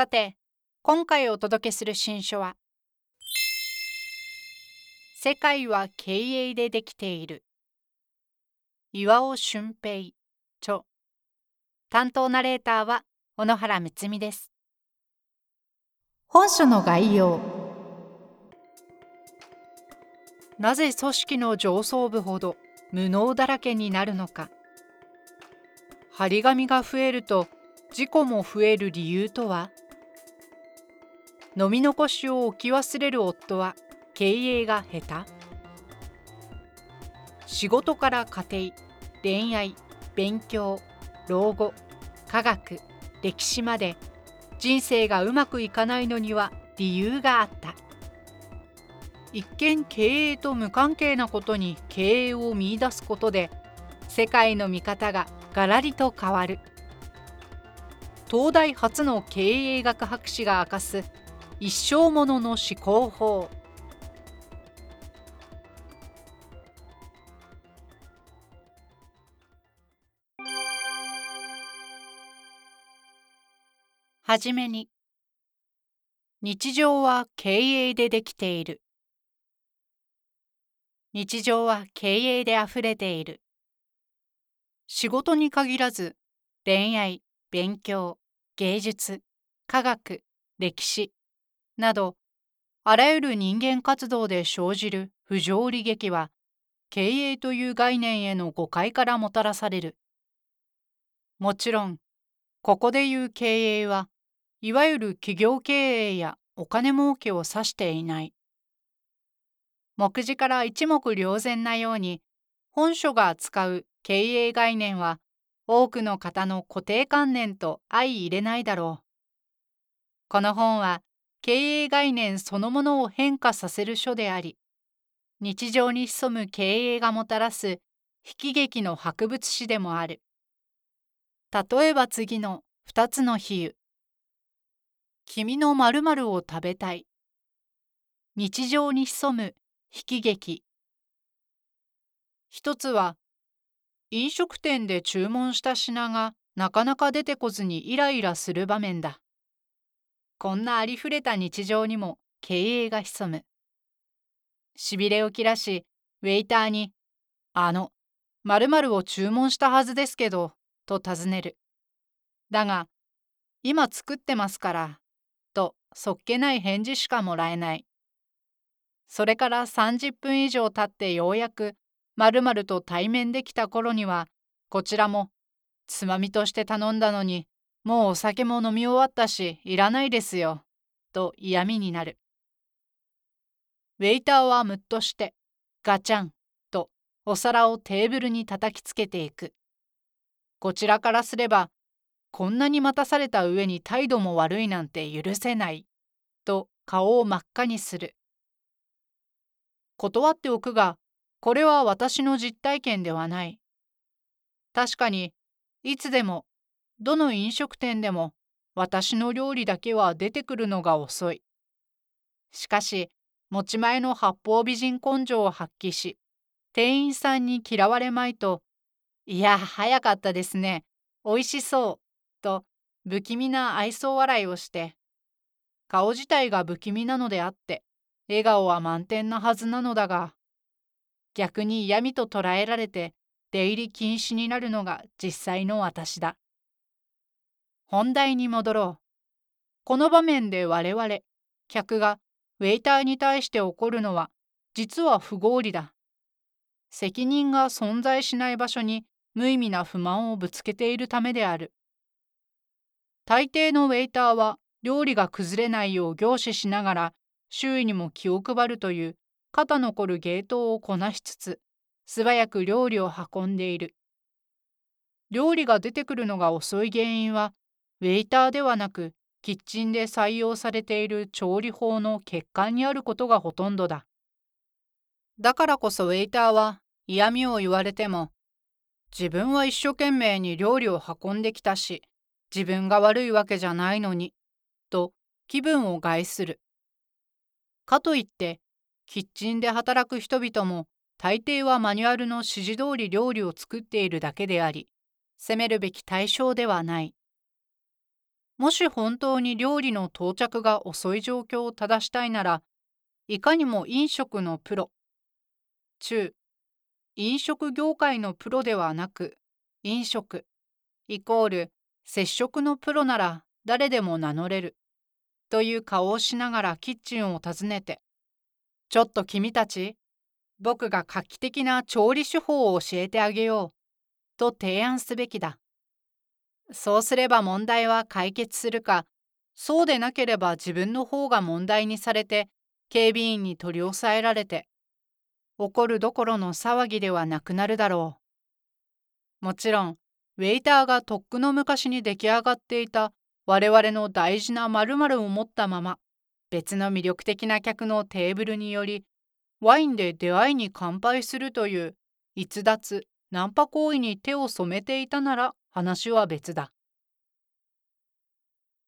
さて今回お届けする新書は世界は経営でできている。岩尾俊平著。担当ナレーターは小野原睦美です。本書の概要。なぜ組織の上層部ほど無能だらけになるのか。張り紙が増えると事故も増える理由とは？飲み残しを置き忘れる夫は経営が下手。仕事から家庭恋愛勉強老後科学歴史まで人生がうまくいかないのには理由があった。一見経営と無関係なことに経営を見いだすことで世界の見方がガラリと変わる。東大初の経営学博士が明かす一生ものの思考法はじめに日常は経営でできている日常は経営であふれている。仕事に限らず恋愛、勉強、芸術、科学、歴史などあらゆる人間活動で生じる不条理劇は経営という概念への誤解からもたらされる。もちろんここでいう経営はいわゆる企業経営やお金儲けを指していない。目次から一目瞭然なように本書が扱う経営概念は多くの方の固定観念と相入れないだろう。この本は経営概念そのものを変化させる書であり日常に潜む経営がもたらす悲劇の博物誌でもある。例えば次の2つの比喩。君の〇〇を食べたい。日常に潜む悲劇一つは飲食店で注文した品がなかなか出てこずにイライラする場面だこんなありふれた日常にも経営が潜む。しびれを切らしウェイターに「あの〇〇を注文したはずですけど」と尋ねる。だが「今作ってますから」とそっけない返事しかもらえない。それから30分以上経ってようやくまるまると対面できた頃にはこちらもつまみとして頼んだのにもうお酒も飲み終わったしいらないですよと嫌味になる。ウェイターはムッとしてガチャンとお皿をテーブルに叩きつけていく。こちらからすればこんなに待たされた上に態度も悪いなんて許せないと顔を真っ赤にする。断っておくが、これは私の実体験ではない。確かに、いつでも、どの飲食店でも、私の料理だけは出てくるのが遅い。しかし、持ち前の八方美人根性を発揮し、店員さんに嫌われまいと、いや、早かったですね。おいしそう。と、不気味な愛想笑いをして、顔自体が不気味なのであって、笑顔は満点なはずなのだが逆に嫌味と捉えられて出入り禁止になるのが実際の私だ本題に戻ろう。この場面で我々客がウェイターに対して起こるのは実は不合理だ。責任が存在しない場所に無意味な不満をぶつけているためである。大抵のウェイターは料理が崩れないよう凝視しながら周囲にも気を配るという肩残る芸当をこなしつつ素早く料理を運んでいる。料理が出てくるのが遅い原因はウェイターではなくキッチンで採用されている調理法の欠陥にあることがほとんどだ。だからこそウェイターは嫌味を言われても、自分は一生懸命に料理を運んできたし、自分が悪いわけじゃないのに、と気分を害する。かといって、キッチンで働く人々も大抵はマニュアルの指示通り料理を作っているだけであり、責めるべき対象ではない。もし本当に料理の到着が遅い状況を正したいなら、いかにも飲食のプロ、中、飲食業界のプロではなく、飲食、イコール接触のプロなら誰でも名乗れる、という顔をしながらキッチンを訪ねて、ちょっと君たち、僕が画期的な調理手法を教えてあげよう、と提案すべきだ。そうすれば問題は解決するか、そうでなければ自分の方が問題にされて、警備員に取り押さえられて、怒るどころの騒ぎではなくなるだろう。もちろん、ウェイターがとっくの昔に出来上がっていた我々の大事な〇〇を持ったまま、別の魅力的な客のテーブルにより、ワインで出会いに乾杯するという逸脱、ナンパ行為に手を染めていたなら話は別だ。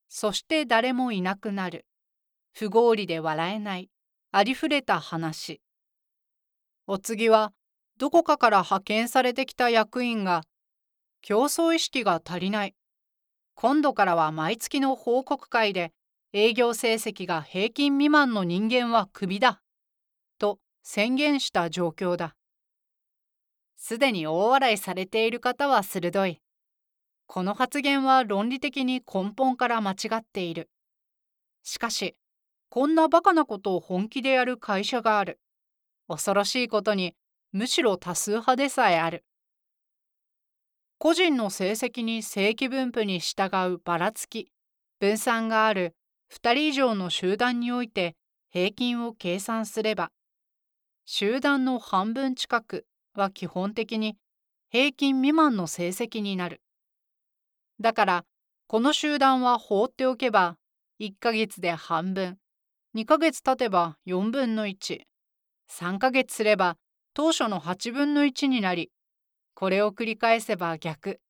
そして誰もいなくなる。不合理で笑えない。ありふれた話。お次は、どこかから派遣されてきた役員が、競争意識が足りない。今度からは毎月の報告会で、営業成績が平均未満の人間はクビだ。と宣言した状況だ。すでに大笑いされている方は鋭い。この発言は論理的に根本から間違っている。しかし、こんなバカなことを本気でやる会社がある。恐ろしいことに、むしろ多数派でさえある。個人の成績に正規分布に従うばらつき、分散がある2人以上の集団において平均を計算すれば、集団の半分近くは基本的に平均未満の成績になる。だから、この集団は放っておけば、1ヶ月で半分、2ヶ月経てば4分の1、3ヶ月すれば当初の8分の1になり、これを繰り返せば逆、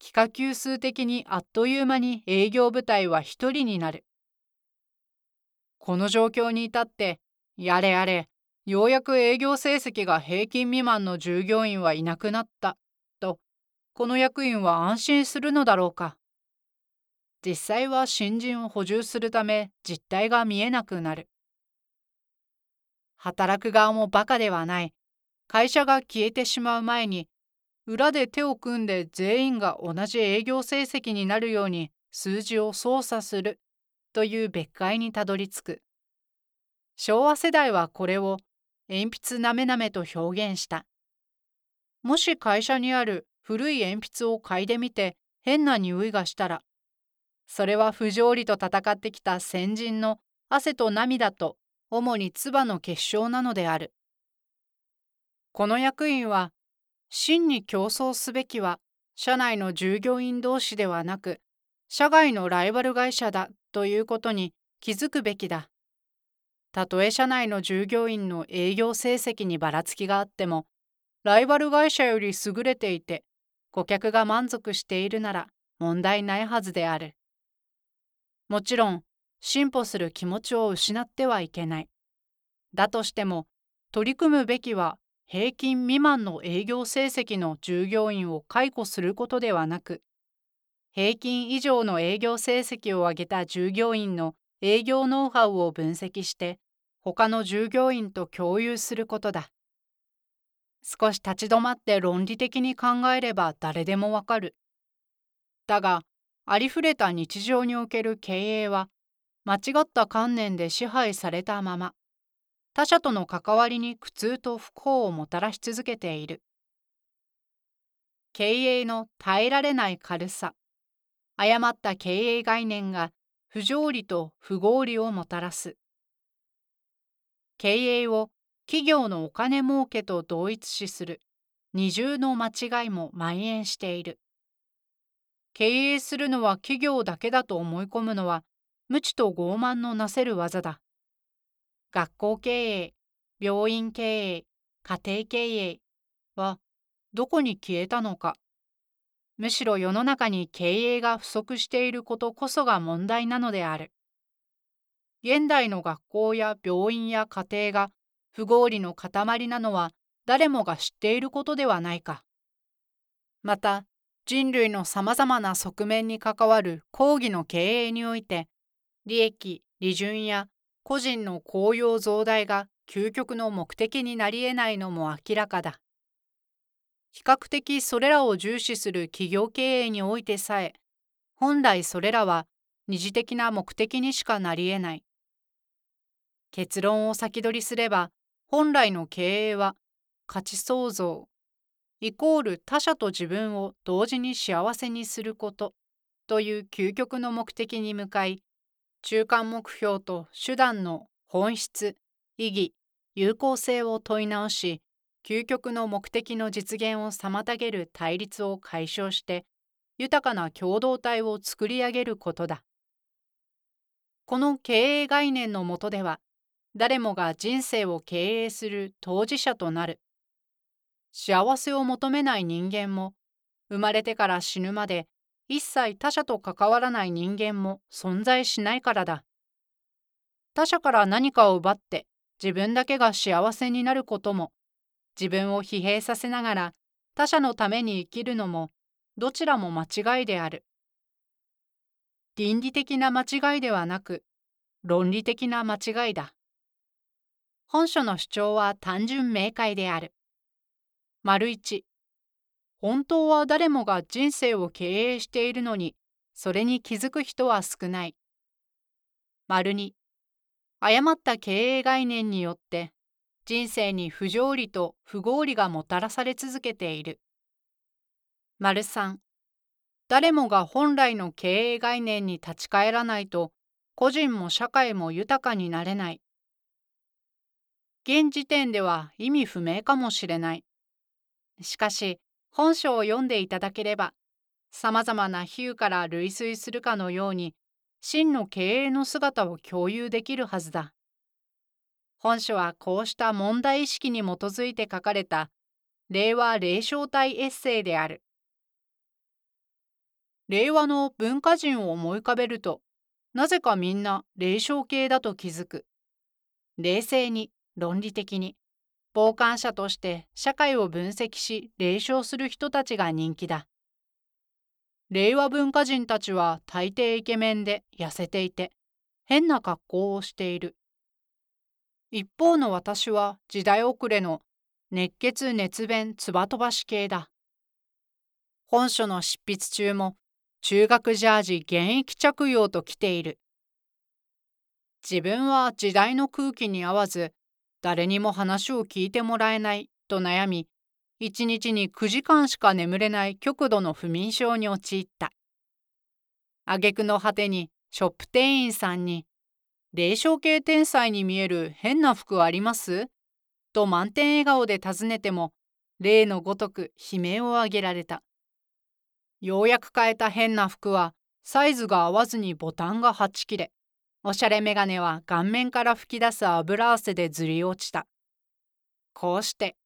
幾何級数的にあっという間に営業部隊は1人になる。この状況に至って、やれやれ、ようやく営業成績が平均未満の従業員はいなくなった、この役員は安心するのだろうか。実際は新人を補充するため実態が見えなくなる。働く側もバカではない。会社が消えてしまう前に、裏で手を組んで全員が同じ営業成績になるように数字を操作するという別解にたどり着く。昭和世代はこれを鉛筆なめなめと表現した。もし会社にある古い鉛筆を嗅いでみて変な匂いがしたら、それは不条理と戦ってきた先人の汗と涙と主に唾の結晶なのである。この役員は、真に競争すべきは、社内の従業員同士ではなく、社外のライバル会社だということに気づくべきだ。たとえ社内の従業員の営業成績にばらつきがあっても、ライバル会社より優れていて、顧客が満足しているなら問題ないはずである。もちろん、進歩する気持ちを失ってはいけない。だとしても、取り組むべきは平均未満の営業成績の従業員を解雇することではなく、平均以上の営業成績を上げた従業員の営業ノウハウを分析して、他の従業員と共有することだ。少し立ち止まって論理的に考えれば誰でもわかる。だが、ありふれた日常における経営は間違った観念で支配されたまま、他者との関わりに苦痛と不幸をもたらし続けている。経営の耐えられない軽さ、誤った経営概念が不条理と不合理をもたらす。経営を企業のお金儲けと同一視する二重の間違いも蔓延している。経営するのは企業だけだと思い込むのは無知と傲慢のなせる技だ。学校経営、病院経営、家庭経営はどこに消えたのか。むしろ世の中に経営が不足していることこそが問題なのである。現代の学校や病院や家庭が不合理の塊なのは誰もが知っていることではないか。また人類のさまざまな側面に関わる講義の経営において利益利潤や個人の公用増大が究極の目的になり得ないのも明らかだ。比較的それらを重視する企業経営においてさえ本来それらは二次的な目的にしかなり得ない。結論を先取りすれば本来の経営は価値創造イコール他者と自分を同時に幸せにすることという究極の目的に向かい中間目標と手段の本質意義有効性を問い直し究極の目的の実現を妨げる対立を解消して豊かな共同体を作り上げることだ。この経営概念のもとでは誰もが人生を経営する当事者となる。幸せを求めない人間も、生まれてから死ぬまで一切他者と関わらない人間も存在しないからだ。他者から何かを奪って自分だけが幸せになることも、自分を疲弊させながら他者のために生きるのも、どちらも間違いである。倫理的な間違いではなく、論理的な間違いだ。本書の主張は単純明快である。丸一、本当は誰もが人生を経営しているのに、それに気づく人は少ない。丸二、誤った経営概念によって人生に不条理と不合理がもたらされ続けている。丸三、誰もが本来の経営概念に立ち返らないと個人も社会も豊かになれない。現時点では意味不明かもしれない。しかし、本書を読んでいただければ、さまざまな比喩から類推するかのように、真の経営の姿を共有できるはずだ。本書はこうした問題意識に基づいて書かれた令和霊障体エッセイである。令和の文化人を思い浮かべると、なぜかみんな霊障系だと気づく。冷静に論理的に。傍観者として社会を分析し霊唱する人たちが人気だ。令和文化人たちは大抵イケメンで痩せていて変な格好をしている。一方の私は時代遅れの熱血熱弁つば飛ばし系だ。本書の執筆中も中学ジャージ現役着用と来ている。自分は時代の空気に合わず誰にも話を聞いてもらえないと悩み、一日に9時間しか眠れない極度の不眠症に陥った。挙句の果てにショップ店員さんに、霊障系天才に見える変な服あります？と満点笑顔で尋ねても、例のごとく悲鳴を上げられた。ようやく買えた変な服は、サイズが合わずにボタンがはち切れ、おしゃれメガネは顔面から噴き出す油汗でずり落ちた。こうして、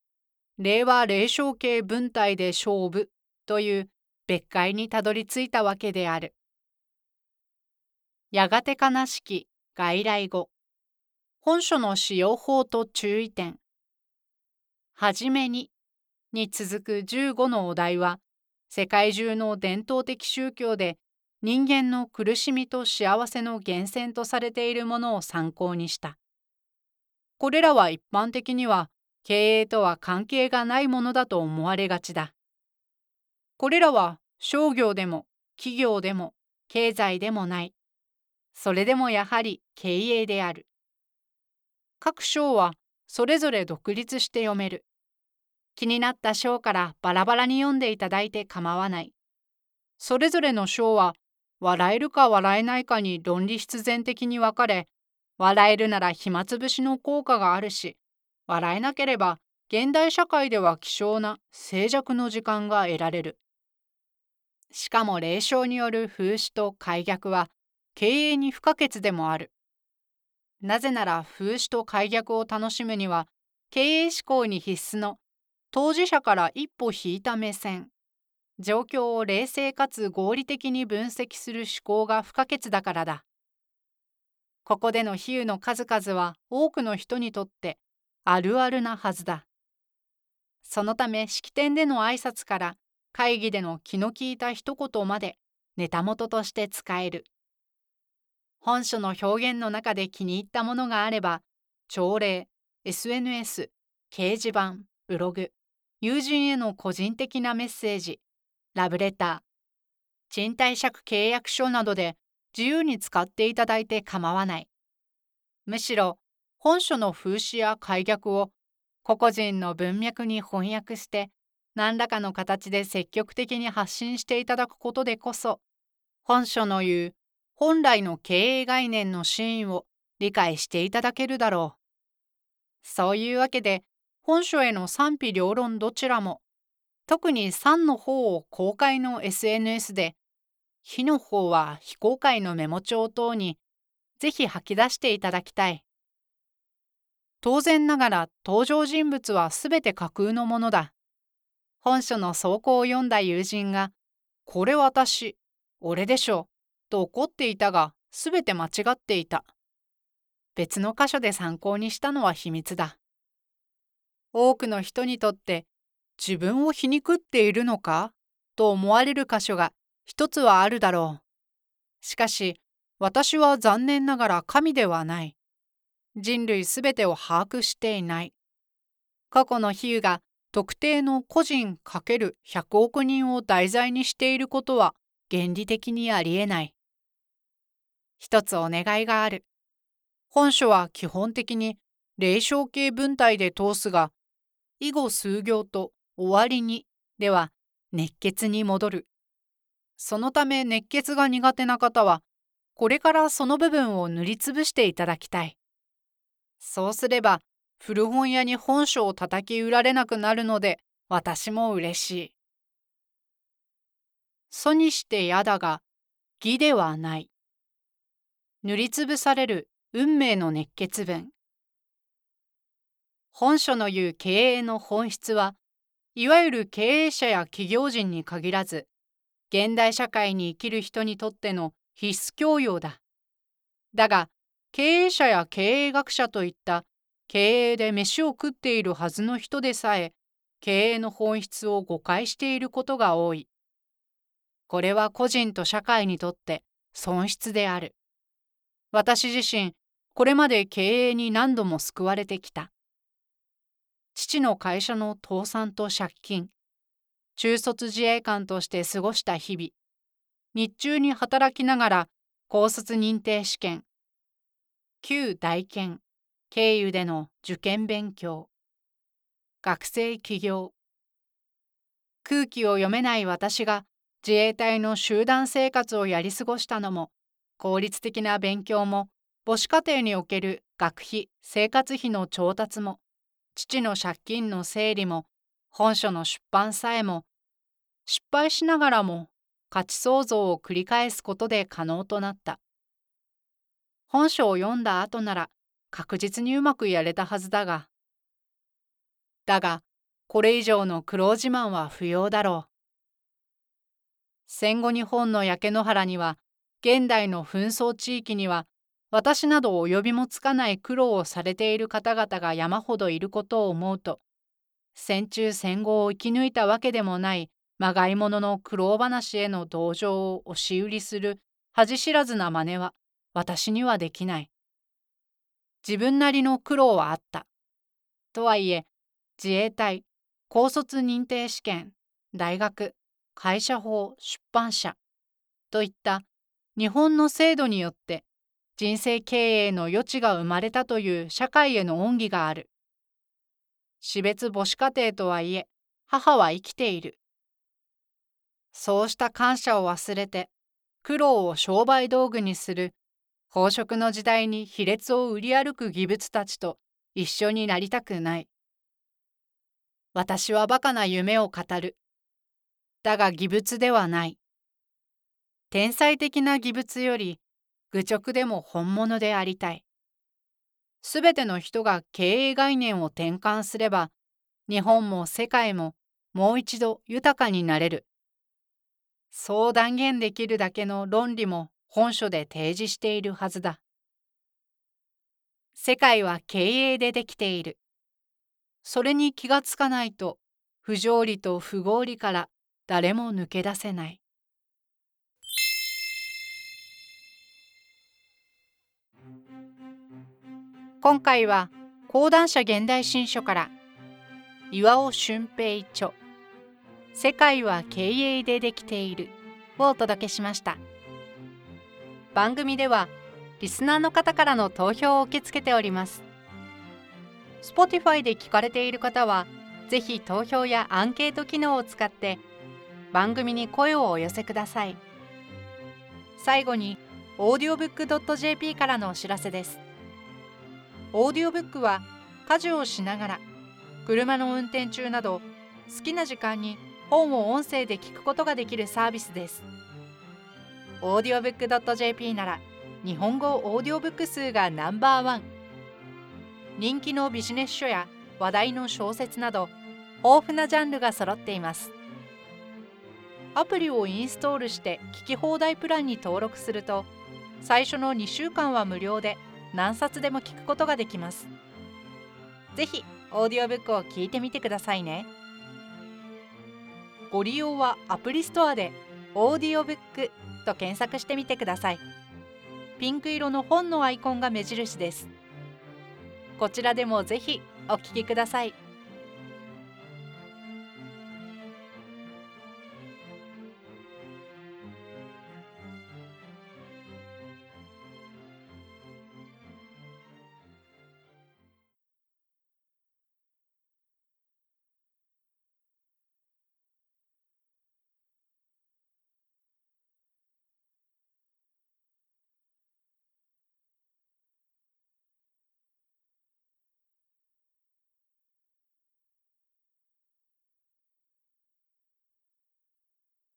令和霊障系文体で勝負という別解にたどり着いたわけである。やがて悲しき外来語。本書の使用法と注意点。はじめにに続く15のお題は、世界中の伝統的宗教で人間の苦しみと幸せの源泉とされているものを参考にした。これらは一般的には経営とは関係がないものだと思われがちだ。これらは商業でも企業でも経済でもない。それでもやはり経営である。各章はそれぞれ独立して読める。気になった章からバラバラに読んでいただいて構わない。それぞれの章は笑えるか笑えないかに論理必然的に分かれ、笑えるなら暇つぶしの効果があるし、笑えなければ現代社会では希少な静寂の時間が得られる。しかも霊障による風刺と開逆は経営に不可欠でもある。なぜなら風刺と開逆を楽しむには経営志向に必須の当事者から一歩引いた目線状況を冷静かつ合理的に分析する思考が不可欠だからだ。ここでの比喩の数々は多くの人にとってあるあるなはずだ。そのため式典での挨拶から会議での気の利いた一言までネタ元として使える。本書の表現の中で気に入ったものがあれば、朝礼、SNS、掲示板、ブログ、友人への個人的なメッセージ、ラブレター、賃貸借契約書などで自由に使っていただいて構わない。むしろ、本書の風刺や解逆を個々人の文脈に翻訳して何らかの形で積極的に発信していただくことでこそ本書の言う本来の経営概念のシーンを理解していただけるだろう。そういうわけで本書への賛否両論どちらも特に3の方を公開の SNS で非の方は非公開のメモ帳等にぜひ吐き出していただきたい。当然ながら登場人物はすべて架空のものだ。本書の草稿を読んだ友人が、これ私、俺でしょ、と怒っていたが、すべて間違っていた。別の箇所で参考にしたのは秘密だ。多くの人にとって自分を皮肉っているのか？と思われる箇所が一つはあるだろう。しかし私は残念ながら神ではない。人類すべてを把握していない。過去の比喩が特定の個人 ×100 億人を題材にしていることは原理的にありえない。一つお願いがある。本書は基本的に霊障系文体で通すが、以後数行と終わりにでは熱血に戻る。そのため熱血が苦手な方は、これからその部分を塗りつぶしていただきたい。そうすれば古本屋に本書を叩き売られなくなるので私も嬉しい。祖にしてやだが義ではない。塗りつぶされる運命の熱血文。本書の言う経営の本質はいわゆる経営者や企業人に限らず現代社会に生きる人にとっての必須教養だ。だが経営者や経営学者といった経営で飯を食っているはずの人でさえ経営の本質を誤解していることが多い。これは個人と社会にとって損失である。私自身、これまで経営に何度も救われてきた。父の会社の倒産と借金、中卒自衛官として過ごした日々、日中に働きながら高卒認定試験、旧大研経由での受験勉強。学生起業。空気を読めない私が自衛隊の集団生活をやり過ごしたのも効率的な勉強も母子家庭における学費生活費の調達も。父の借金の整理も本書の出版さえも失敗しながらも価値創造を繰り返すことで可能となった。本書を読んだ後なら確実にうまくやれたはずだが。だが、これ以上の苦労自慢は不要だろう。戦後日本の焼け野原には、現代の紛争地域には、私など及びもつかない苦労をされている方々が山ほどいることを思うと、戦中戦後を生き抜いたわけでもないまがいものの苦労話への同情を押し売りする恥知らずな真似は私にはできない。自分なりの苦労はあった。とはいえ、自衛隊、高卒認定試験、大学、会社法、出版社といった日本の制度によって人生経営の余地が生まれたという社会への恩義がある。死別母子家庭とはいえ、母は生きている。そうした感謝を忘れて、苦労を商売道具にする飽食の時代に卑劣を売り歩く義物たちと一緒になりたくない。私はバカな夢を語る。だが義物ではない。天才的な義物より愚直でも本物でありたい。すべての人が経営概念を転換すれば、日本も世界ももう一度豊かになれる。そう断言できるだけの論理も本書で提示しているはずだ。世界は経営でできている。それに気がつかないと不条理と不合理から誰も抜け出せない。今回は講談社現代新書から岩尾俊平著世界は経営でできているをお届けしました。番組ではリスナーの方からの投票を受け付けております。Spotify で聞かれている方はぜひ投票やアンケート機能を使って番組に声をお寄せください。最後に audiobook.jp からのお知らせです。オーディオブックは家事をしながら車の運転中など好きな時間に本を音声で聞くことができるサービスです。オーディオブックドット .jp なら日本語オーディオブック数がナンバーワン。人気のビジネス書や話題の小説など豊富なジャンルが揃っています。アプリをインストールして聞き放題プランに登録すると最初の2週間は無料で何冊でも聞くことができます。ぜひオーディオブックを聞いてみてくださいね。ご利用はアプリストアでオーディオブックと検索してみてください。ピンク色の本のアイコンが目印です。こちらでもぜひお聞きください。